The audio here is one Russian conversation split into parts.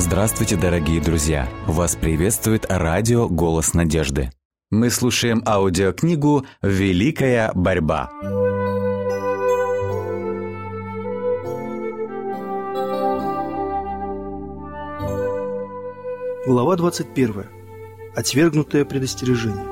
Здравствуйте, дорогие друзья! Вас приветствует радио «Голос надежды». Мы слушаем аудиокнигу «Великая борьба». Глава 21. Отвергнутое предостережение.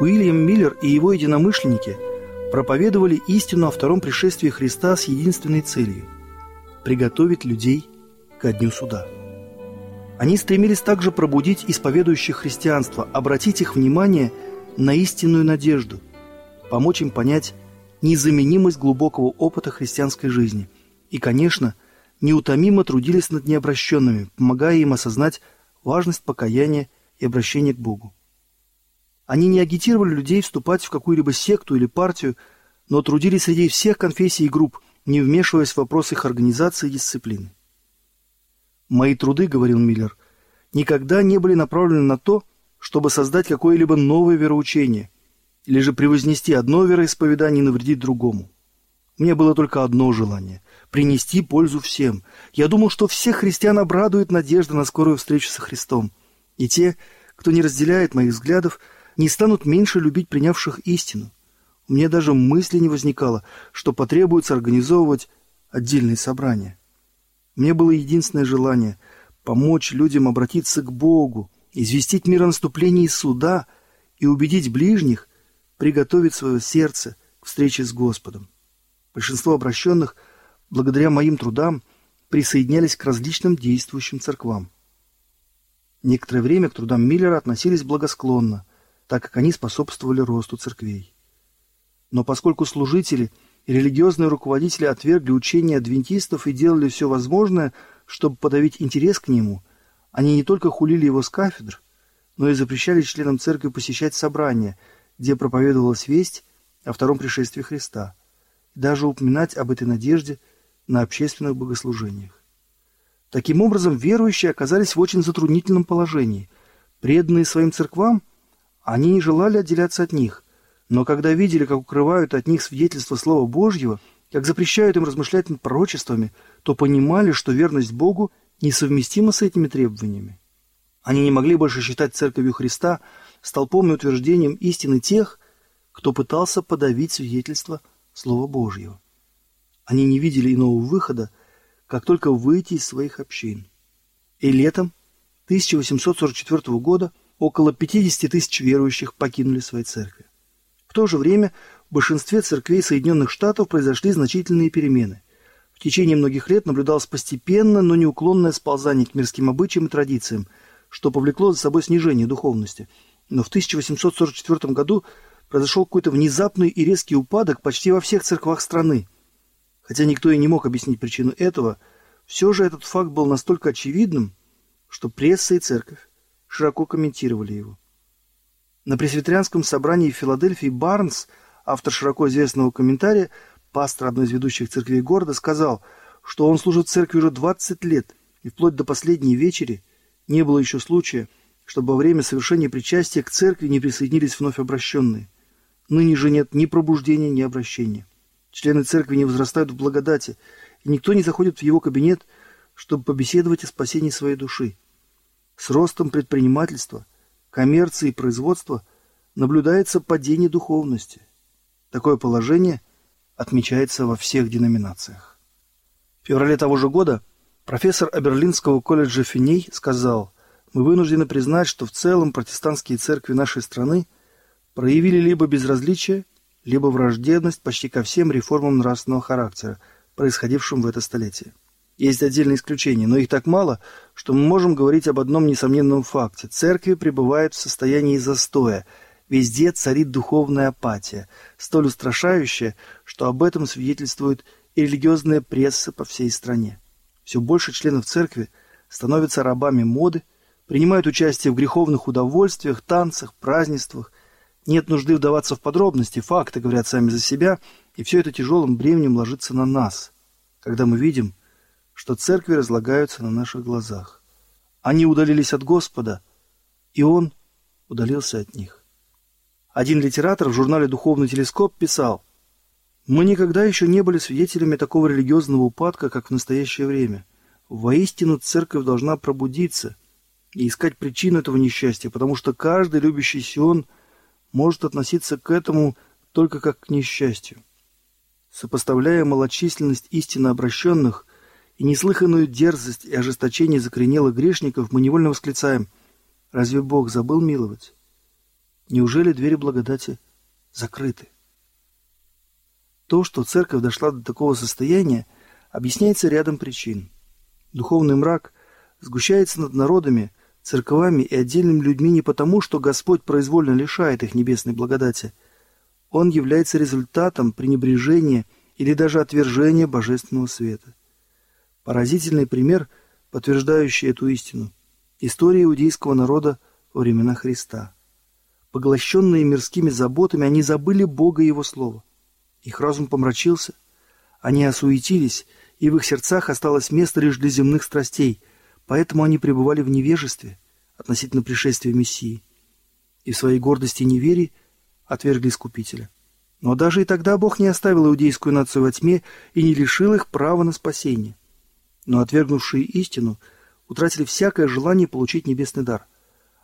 Уильям Миллер и его единомышленники проповедовали истину о втором пришествии Христа с единственной целью – приготовить людей ко дню суда. Они стремились также пробудить исповедующих христианство, обратить их внимание на истинную надежду, помочь им понять незаменимость глубокого опыта христианской жизни и, конечно, неутомимо трудились над необращенными, помогая им осознать важность покаяния и обращения к Богу. Они не агитировали людей вступать в какую-либо секту или партию, но трудились среди всех конфессий и групп, не вмешиваясь в вопросы их организации и дисциплины. «Мои труды, — говорил Миллер, — никогда не были направлены на то, чтобы создать какое-либо новое вероучение, или же превознести одно вероисповедание и навредить другому. Меня было только одно желание — принести пользу всем. Я думал, что всех христиан обрадует надежда на скорую встречу со Христом. И те, кто не разделяет моих взглядов, — не станут меньше любить принявших истину. У меня даже мысли не возникало, что потребуется организовывать отдельные собрания. Мне было единственное желание – помочь людям обратиться к Богу, известить мир о наступлении суда и убедить ближних приготовить свое сердце к встрече с Господом. Большинство обращенных, благодаря моим трудам, присоединялись к различным действующим церквам. Некоторое время к трудам Миллера относились благосклонно, так как они способствовали росту церквей. Но поскольку служители и религиозные руководители отвергли учение адвентистов и делали все возможное, чтобы подавить интерес к нему, они не только хулили его с кафедр, но и запрещали членам церкви посещать собрания, где проповедовалась весть о втором пришествии Христа, и даже упоминать об этой надежде на общественных богослужениях. Таким образом, верующие оказались в очень затруднительном положении. Преданные своим церквам – они не желали отделяться от них, но когда видели, как укрывают от них свидетельство Слова Божьего, как запрещают им размышлять над пророчествами, то понимали, что верность Богу несовместима с этими требованиями. Они не могли больше считать Церковью Христа столпом и утверждением истины тех, кто пытался подавить свидетельство Слова Божьего. Они не видели иного выхода, как только выйти из своих общин. И летом 1844 года около 50 тысяч верующих покинули свои церкви. В то же время в большинстве церквей Соединенных Штатов произошли значительные перемены. В течение многих лет наблюдалось постепенно, но неуклонное сползание к мирским обычаям и традициям, что повлекло за собой снижение духовности. Но в 1844 году произошел какой-то внезапный и резкий упадок почти во всех церквах страны. Хотя никто и не мог объяснить причину этого, все же этот факт был настолько очевидным, что пресса и церковь широко комментировали его. На пресвитерианском собрании в Филадельфии Барнс, автор широко известного комментария, пастор одной из ведущих церквей города, сказал, что он служит церкви уже 20 лет, и вплоть до последней вечери не было еще случая, чтобы во время совершения причастия к церкви не присоединились вновь обращенные. Ныне же нет ни пробуждения, ни обращения. Члены церкви не возрастают в благодати, и никто не заходит в его кабинет, чтобы побеседовать о спасении своей души. С ростом предпринимательства, коммерции и производства наблюдается падение духовности. Такое положение отмечается во всех деноминациях. В феврале того же года профессор Аберлинского колледжа Финей сказал, «Мы вынуждены признать, что в целом протестантские церкви нашей страны проявили либо безразличие, либо враждебность почти ко всем реформам нравственного характера, происходившим в это столетие. Есть отдельные исключения, но их так мало, что мы можем говорить об одном несомненном факте. Церкви пребывают в состоянии застоя. Везде царит духовная апатия, столь устрашающая, что об этом свидетельствует и религиозная пресса по всей стране. Все больше членов церкви становятся рабами моды, принимают участие в греховных удовольствиях, танцах, празднествах. Нет нужды вдаваться в подробности, факты говорят сами за себя, и все это тяжелым бременем ложится на нас, когда мы видим, что церкви разлагаются на наших глазах. Они удалились от Господа, и Он удалился от них. Один литератор в журнале «Духовный телескоп» писал, Мы никогда еще не были свидетелями такого религиозного упадка, как в настоящее время. Воистину церковь должна пробудиться и искать причину этого несчастья, потому что каждый любящий Сион может относиться к этому только как к несчастью. Сопоставляя малочисленность истинно обращенных и неслыханную дерзость и ожесточение закоренелых грешников, мы невольно восклицаем «Разве Бог забыл миловать? Неужели двери благодати закрыты?» То, что церковь дошла до такого состояния, объясняется рядом причин. Духовный мрак сгущается над народами, церковами и отдельными людьми не потому, что Господь произвольно лишает их небесной благодати. Он является результатом пренебрежения или даже отвержения божественного света. Поразительный пример, подтверждающий эту истину – история иудейского народа во времена Христа. Поглощенные мирскими заботами, они забыли Бога и Его Слово. Их разум помрачился, они осуетились, и в их сердцах осталось место лишь для земных страстей, поэтому они пребывали в невежестве относительно пришествия Мессии и в своей гордости и неверии отвергли Искупителя. Но даже и тогда Бог не оставил иудейскую нацию во тьме и не лишил их права на спасение. Но отвергнувшие истину утратили всякое желание получить небесный дар.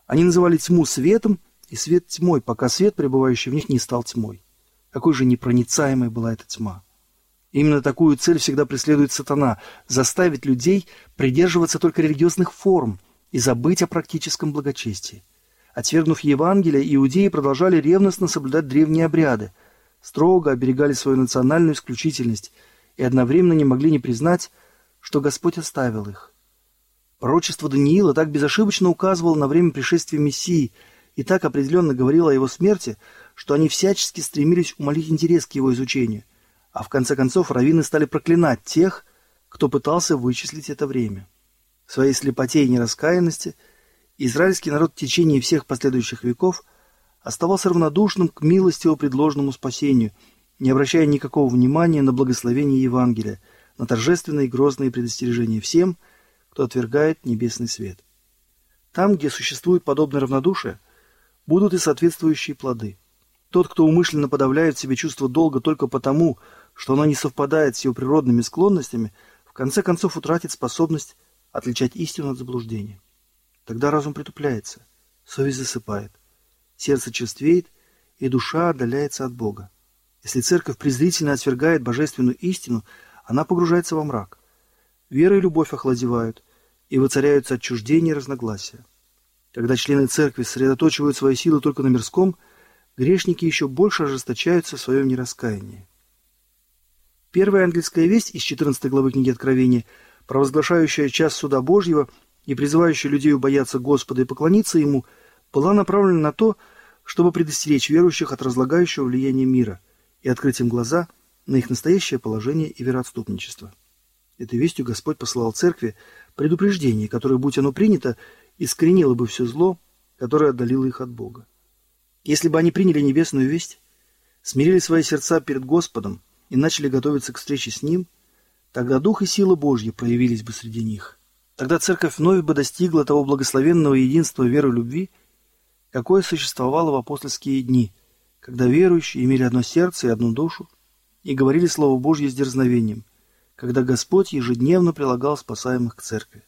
Они называли тьму светом и свет тьмой, пока свет, пребывающий в них, не стал тьмой. Какой же непроницаемой была эта тьма. Именно такую цель всегда преследует сатана – заставить людей придерживаться только религиозных форм и забыть о практическом благочестии. Отвергнув Евангелие, иудеи продолжали ревностно соблюдать древние обряды, строго оберегали свою национальную исключительность и одновременно не могли не признать, что Господь оставил их. Пророчество Даниила так безошибочно указывало на время пришествия Мессии и так определенно говорило о его смерти – что они всячески стремились умолить интерес к его изучению, а в конце концов раввины стали проклинать тех, кто пытался вычислить это время. В своей слепоте и нераскаянности израильский народ в течение всех последующих веков оставался равнодушным к милостиво предложенному спасению, не обращая никакого внимания на благословение Евангелия, на торжественные и грозные предостережения всем, кто отвергает небесный свет. Там, где существует подобное равнодушие, будут и соответствующие плоды – тот, кто умышленно подавляет в себе чувство долга только потому, что оно не совпадает с его природными склонностями, в конце концов утратит способность отличать истину от заблуждения. Тогда разум притупляется, совесть засыпает, сердце черствеет, и душа отдаляется от Бога. Если церковь презрительно отвергает божественную истину, она погружается во мрак. Вера и любовь охладевают, и воцаряются отчуждение и разногласия. Когда члены церкви сосредоточивают свои силы только на мирском – грешники еще больше ожесточаются в своем нераскаянии. Первая ангельская весть из 14 главы книги Откровения, провозглашающая час суда Божьего и призывающая людей бояться Господа и поклониться Ему, была направлена на то, чтобы предостеречь верующих от разлагающего влияния мира и открыть им глаза на их настоящее положение и вероотступничество. Этой вестью Господь посылал церкви предупреждение, которое, будь оно принято, искоренило бы все зло, которое отдалило их от Бога. Если бы они приняли небесную весть, смирили свои сердца перед Господом и начали готовиться к встрече с Ним, тогда Дух и сила Божья проявились бы среди них. Тогда церковь вновь бы достигла того благословенного единства веры и любви, какое существовало в апостольские дни, когда верующие имели одно сердце и одну душу и говорили Слово Божье с дерзновением, когда Господь ежедневно прилагал спасаемых к церкви.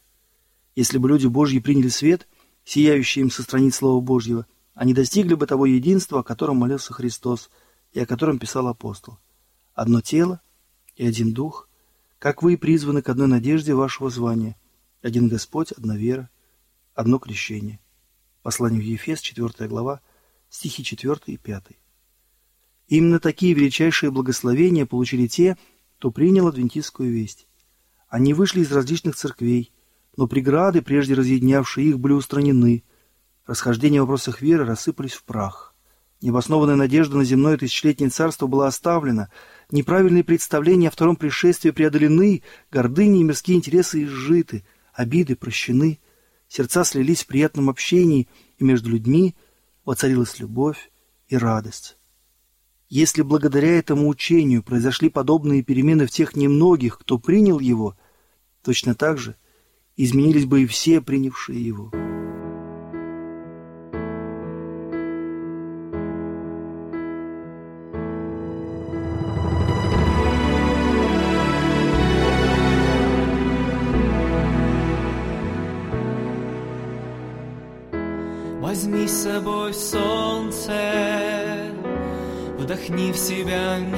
Если бы люди Божьи приняли свет, сияющий им со страниц Слова Божьего – они достигли бы того единства, о котором молился Христос и о котором писал апостол. Одно тело и один дух, как вы и призваны к одной надежде вашего звания. Один Господь, одна вера, одно крещение. Послание в Ефес, 4 глава, стихи 4 и 5. Именно такие величайшие благословения получили те, кто принял адвентистскую весть. Они вышли из различных церквей, но преграды, прежде разъединявшие их, были устранены – Расхождения в вопросах веры рассыпались в прах. Необоснованная надежда на земное тысячелетнее царство была оставлена, неправильные представления о втором пришествии преодолены, гордыни и мирские интересы изжиты, обиды прощены, сердца слились в приятном общении, и между людьми воцарилась любовь и радость. Если благодаря этому учению произошли подобные перемены в тех немногих, кто принял его, точно так же изменились бы и все, принявшие его. Meydan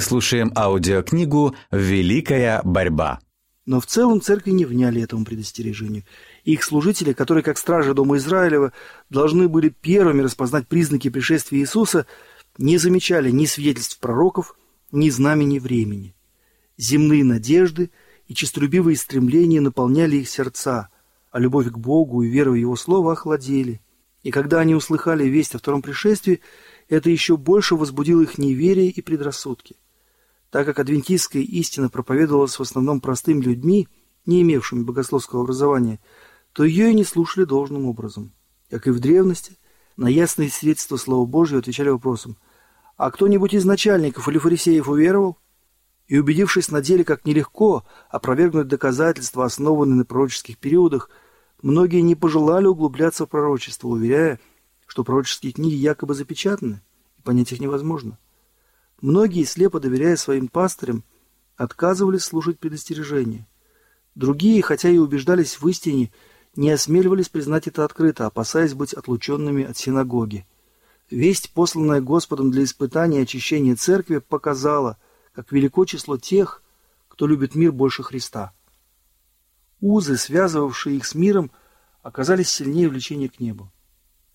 Слушаем аудиокнигу «Великая борьба». Но в целом церкви не вняли этому предостережению. Их служители, которые, как стражи Дома Израилева, должны были первыми распознать признаки пришествия Иисуса, не замечали ни свидетельств пророков, ни знамений времени. Земные надежды и честолюбивые стремления наполняли их сердца, а любовь к Богу и вера в Его Слово охладели. И когда они услыхали весть о втором пришествии, это еще больше возбудило их неверие и предрассудки. Так как адвентистская истина проповедовалась в основном простым людьми, не имевшими богословского образования, то ее и не слушали должным образом. Как и в древности, на ясные свидетельства Слова Божьего отвечали вопросом «А кто-нибудь из начальников или фарисеев уверовал?» И убедившись на деле, как нелегко опровергнуть доказательства, основанные на пророческих периодах, многие не пожелали углубляться в пророчество, уверяя, что пророческие книги якобы запечатаны, и понять их невозможно. Многие, слепо доверяя своим пастырям, отказывались слушать предостережения. Другие, хотя и убеждались в истине, не осмеливались признать это открыто, опасаясь быть отлученными от синагоги. Весть, посланная Господом для испытания и очищения церкви, показала, как велико число тех, кто любит мир больше Христа. Узы, связывавшие их с миром, оказались сильнее влечения к небу.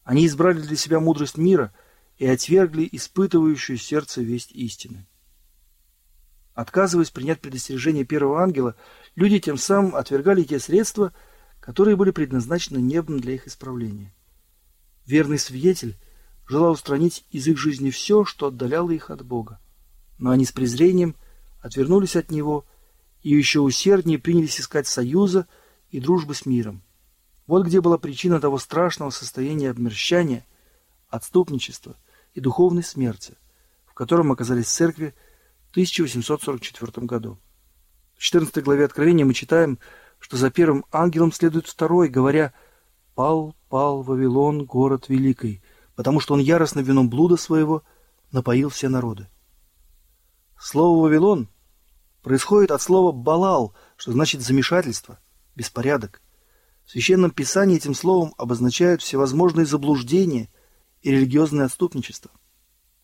Они избрали для себя мудрость мира и отвергли испытывающую сердце весть истины. Отказываясь принять предостережение первого ангела, люди тем самым отвергали те средства, которые были предназначены небом для их исправления. Верный свидетель желал устранить из их жизни все, что отдаляло их от Бога. Но они с презрением отвернулись от Него и еще усерднее принялись искать союза и дружбы с миром. Вот где была причина того страшного состояния обмерщания, отступничества и духовной смерти, в котором оказались церкви в 1844 году. В 14 главе Откровения мы читаем, что за первым ангелом следует второй, говоря «Пал, пал Вавилон, город великий, потому что он яростно вином блуда своего напоил все народы». Слово «Вавилон» происходит от слова «балал», что значит «замешательство», «беспорядок». В Священном Писании этим словом обозначают всевозможные заблуждения и религиозное отступничество.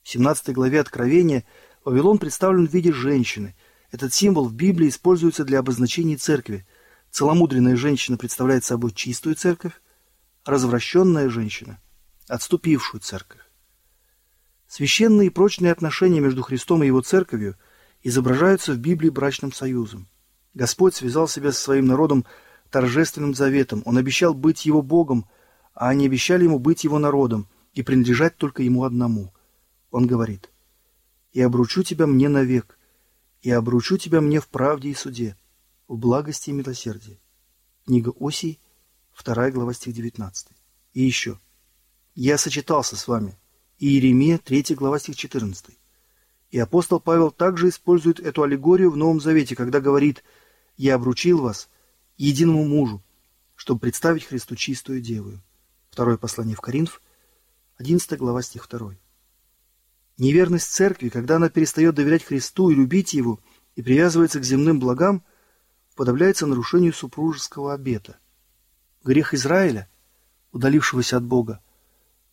В 17 главе Откровения Вавилон представлен в виде женщины. Этот символ в Библии используется для обозначения церкви. Целомудренная женщина представляет собой чистую церковь, развращенная женщина – отступившую церковь. Священные и прочные отношения между Христом и Его церковью изображаются в Библии брачным союзом. Господь связал себя со своим народом торжественным заветом. Он обещал быть его Богом, а они обещали ему быть его народом и принадлежать только ему одному. Он говорит, «И обручу тебя мне навек, и обручу тебя мне в правде и суде, в благости и милосердии». Книга Осии, 2 глава, стих 19. И еще. «Я сочетался с вами». Иеремия, 3 глава, стих 14. И апостол Павел также использует эту аллегорию в Новом Завете, когда говорит «Я обручил вас единому мужу, чтобы представить Христу чистую девою». Второе послание в Коринф, 11 глава, стих 2. Неверность церкви, когда она перестает доверять Христу и любить Его, и привязывается к земным благам, подавляется нарушению супружеского обета. Грех Израиля, удалившегося от Бога,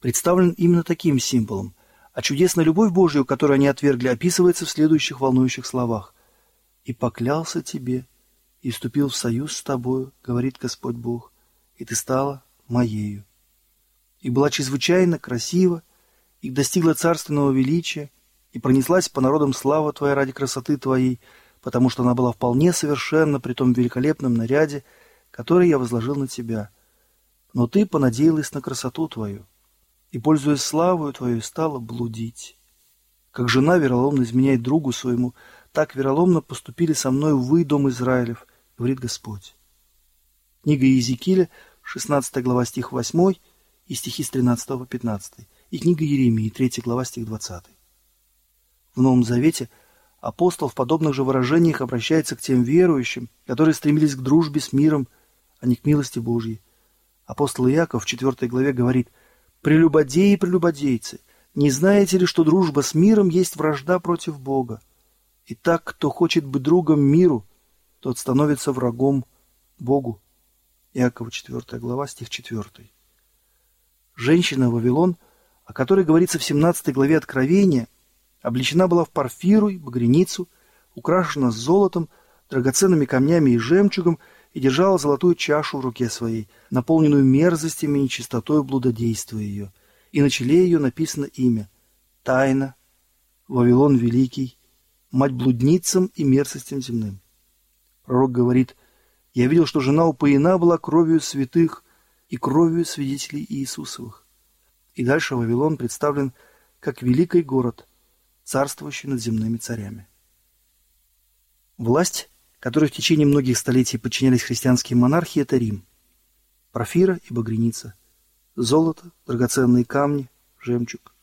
представлен именно таким символом, а чудесная любовь Божию, которую они отвергли, описывается в следующих волнующих словах. «И поклялся тебе, и вступил в союз с тобою, говорит Господь Бог, и ты стала моею. И была чрезвычайно красива, и достигла царственного величия, и пронеслась по народам слава твоя ради красоты твоей, потому что она была вполне совершенна при том великолепном наряде, который я возложил на тебя. Но ты понадеялась на красоту твою, и, пользуясь славою твою, стала блудить. Как жена вероломно изменяет другу своему, так вероломно поступили со мною вы, дом Израилев, говорит Господь. Книга Иезекииля, 16 глава, стих 8 и стихи с 13 по 15, и книга Еремии, 3 глава, стих 20. В Новом Завете апостол в подобных же выражениях обращается к тем верующим, которые стремились к дружбе с миром, а не к милости Божьей. Апостол Иаков в 4 главе говорит – Прелюбодеи и прелюбодейцы, не знаете ли, что дружба с миром есть вражда против Бога? И так, кто хочет быть другом миру, тот становится врагом Богу. Иакова 4 глава, стих 4. Женщина Вавилон, о которой говорится в 17 главе Откровения, облечена была в парфиру и багряницу, украшена золотом, драгоценными камнями и жемчугом – и держала золотую чашу в руке своей, наполненную мерзостями и нечистотой блудодействия ее. И на челе ее написано имя – Тайна, Вавилон Великий, мать блудницам и мерзостям земным. Пророк говорит, «Я видел, что жена упоена была кровью святых и кровью свидетелей Иисусовых». И дальше Вавилон представлен как великий город, царствующий над земными царями. Власть которой в течение многих столетий подчинялись христианские монархии, это Рим. Профира и багряница, золото, драгоценные камни, жемчуг.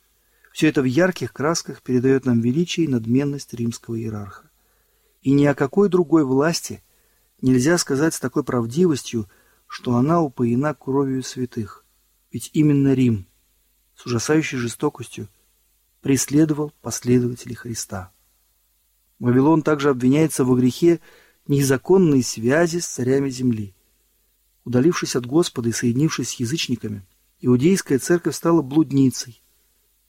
Все это в ярких красках передает нам величие и надменность римского иерарха. И ни о какой другой власти нельзя сказать с такой правдивостью, что она упоена кровью святых. Ведь именно Рим с ужасающей жестокостью преследовал последователей Христа. Вавилон также обвиняется во грехе незаконные связи с царями земли. Удалившись от Господа и соединившись с язычниками, иудейская церковь стала блудницей,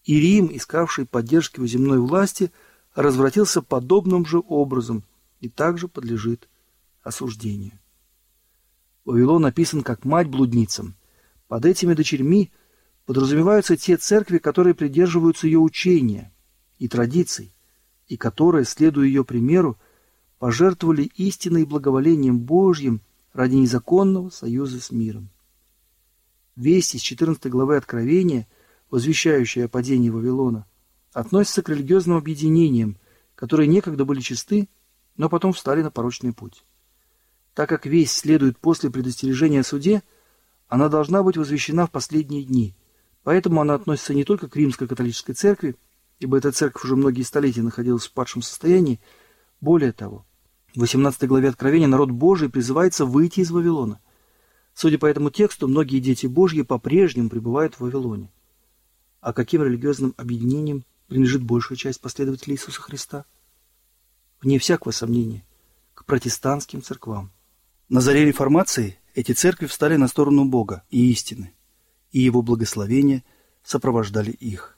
и Рим, искавший поддержки у земной власти, развратился подобным же образом и также подлежит осуждению. Вавилон написан как мать блудницам. Под этими дочерьми подразумеваются те церкви, которые придерживаются ее учения и традиций, и которые, следуя ее примеру, пожертвовали истиной и благоволением Божьим ради незаконного союза с миром. Весть из 14 главы Откровения, возвещающая о падении Вавилона, относится к религиозным объединениям, которые некогда были чисты, но потом встали на порочный путь. Так как весть следует после предостережения о суде, она должна быть возвещена в последние дни, поэтому она относится не только к римской католической церкви, ибо эта церковь уже многие столетия находилась в падшем состоянии, более того, в 18 главе Откровения народ Божий призывается выйти из Вавилона. Судя по этому тексту, многие дети Божьи по-прежнему пребывают в Вавилоне. А каким религиозным объединением принадлежит большая часть последователей Иисуса Христа? вне всякого сомнения, к протестантским церквам. На заре реформации эти церкви встали на сторону Бога и истины, и Его благословения сопровождали их.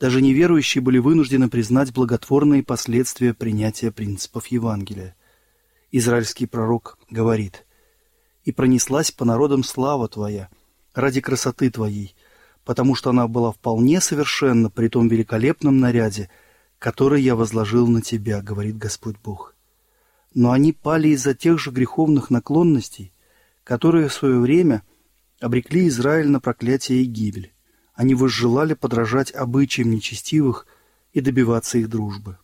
Даже неверующие были вынуждены признать благотворные последствия принятия принципов Евангелия. Израильский пророк говорит, «И пронеслась по народам слава Твоя ради красоты Твоей, потому что она была вполне совершенна при том великолепном наряде, который я возложил на Тебя, говорит Господь Бог. Но они пали из-за тех же греховных наклонностей, которые в свое время обрекли Израиль на проклятие и гибель. Они возжелали подражать обычаям нечестивых и добиваться их дружбы.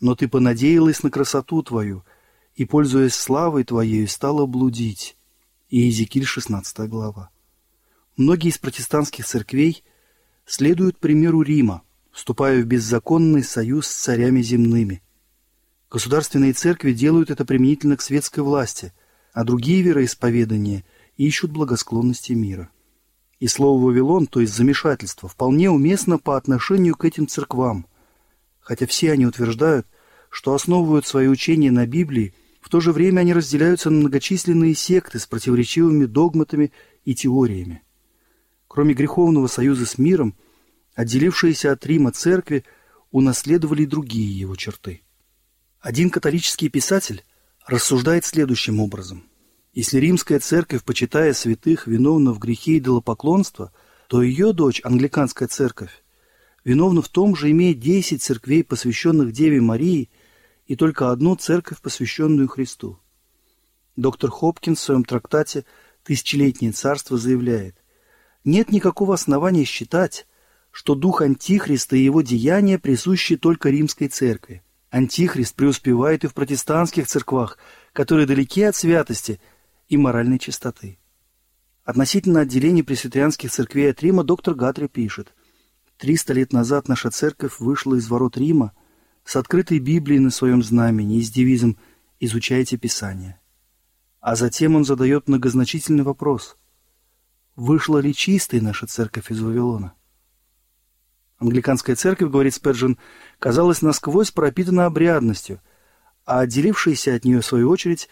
Но ты понадеялась на красоту твою, и, пользуясь славой твоей, стала блудить. Иезекииль, 16 глава. Многие из протестантских церквей следуют примеру Рима, вступая в беззаконный союз с царями земными. Государственные церкви делают это применительно к светской власти, а другие вероисповедания ищут благосклонности мира. И слово «Вавилон», то есть замешательство, вполне уместно по отношению к этим церквам, хотя все они утверждают, что основывают свои учения на Библии, в то же время они разделяются на многочисленные секты с противоречивыми догматами и теориями. Кроме греховного союза с миром, отделившиеся от Рима церкви унаследовали и другие его черты. Один католический писатель рассуждает следующим образом. Если римская церковь, почитая святых, виновна в грехе идолопоклонства, то ее дочь, англиканская церковь, виновна в том же, имея десять церквей, посвященных Деве Марии, и только одну церковь, посвященную Христу. Доктор Хопкинс в своем трактате «Тысячелетнее царство» заявляет, нет никакого основания считать, что дух Антихриста и его деяния присущи только римской церкви. Антихрист преуспевает и в протестантских церквах, которые далеки от святости и моральной чистоты. Относительно отделения пресвитерианских церквей от Рима доктор Гатри пишет, «Триста лет назад наша церковь вышла из ворот Рима с открытой Библией на своем знамени и с девизом «Изучайте Писание». А затем он задает многозначительный вопрос – вышла ли чистой наша церковь из Вавилона? Англиканская церковь, говорит Спержин, казалась насквозь пропитана обрядностью, а отделившиеся от нее, в свою очередь,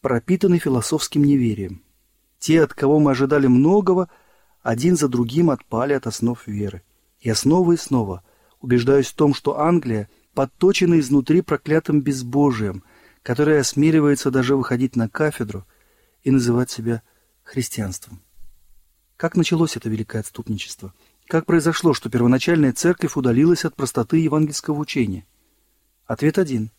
пропитаны философским неверием. Те, от кого мы ожидали многого, один за другим отпали от основ веры. Я снова и снова убеждаюсь в том, что Англия подточена изнутри проклятым безбожием, которое осмеливается даже выходить на кафедру и называть себя христианством. Как началось это великое отступничество? Как произошло, что первоначальная церковь удалилась от простоты евангельского учения? Ответ один.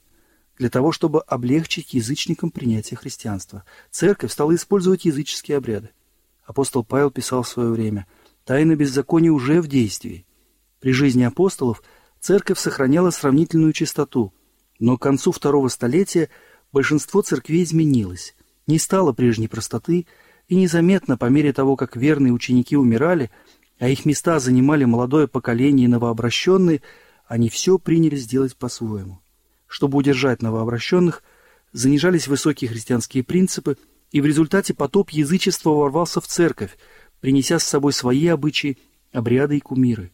Для того, чтобы облегчить язычникам принятие христианства. Церковь стала использовать языческие обряды. Апостол Павел писал в свое время, «Тайна беззакония уже в действии». При жизни апостолов церковь сохраняла сравнительную чистоту, но к концу второго столетия большинство церквей изменилось. Не стало прежней простоты, и незаметно, по мере того, как верные ученики умирали, а их места занимали молодое поколение и новообращенные, они все приняли сделать по-своему. Чтобы удержать новообращенных, занижались высокие христианские принципы, и в результате потоп язычества ворвался в церковь, принеся с собой свои обычаи, обряды и кумиры.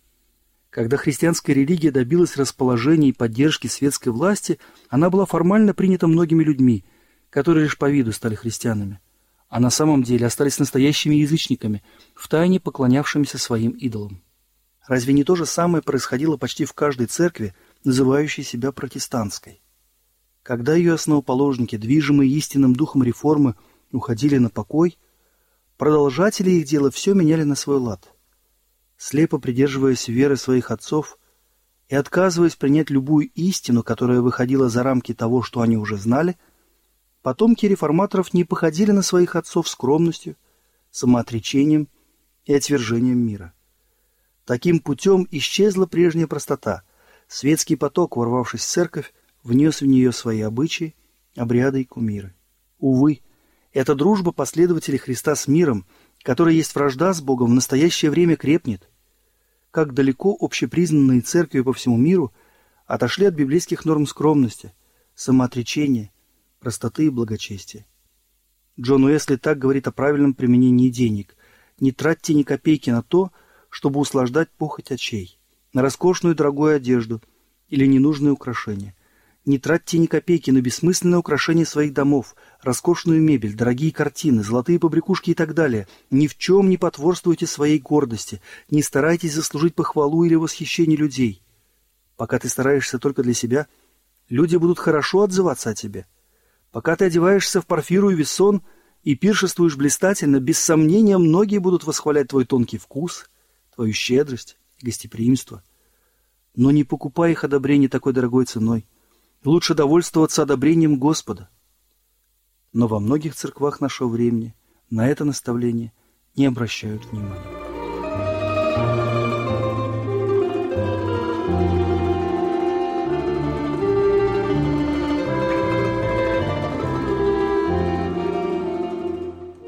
Когда христианская религия добилась расположения и поддержки светской власти, она была формально принята многими людьми, которые лишь по виду стали христианами а на самом деле остались настоящими язычниками, втайне поклонявшимися своим идолам. Разве не то же самое происходило почти в каждой церкви, называющей себя протестантской? Когда ее основоположники, движимые истинным духом реформы, уходили на покой, продолжатели их дела все меняли на свой лад. Слепо придерживаясь веры своих отцов и отказываясь принять любую истину, которая выходила за рамки того, что они уже знали – Потомки реформаторов не походили на своих отцов скромностью, самоотречением и отвержением мира. Таким путем исчезла прежняя простота. Светский поток, ворвавшись в церковь, внес в нее свои обычаи, обряды и кумиры. Увы, эта дружба последователей Христа с миром, которая есть вражда с Богом, в настоящее время крепнет. Как далеко общепризнанные церкви по всему миру отошли от библейских норм скромности, самоотречения, простоты и благочестия. Джон Уэсли так говорит о правильном применении денег. Не тратьте ни копейки на то, чтобы услаждать похоть очей, на роскошную дорогую одежду или ненужные украшения. Не тратьте ни копейки на бессмысленное украшение своих домов, роскошную мебель, дорогие картины, золотые побрякушки и так далее. Ни в чем не потворствуйте своей гордости, не старайтесь заслужить похвалу или восхищение людей. Пока ты стараешься только для себя, люди будут хорошо отзываться о тебе. Пока ты одеваешься в парфиру и весон и пиршествуешь блистательно, без сомнения многие будут восхвалять твой тонкий вкус, твою щедрость, гостеприимство. Но не покупай их одобрение такой дорогой ценой – Лучше довольствоваться одобрением Господа. Но во многих церквах нашего времени на это наставление не обращают внимания.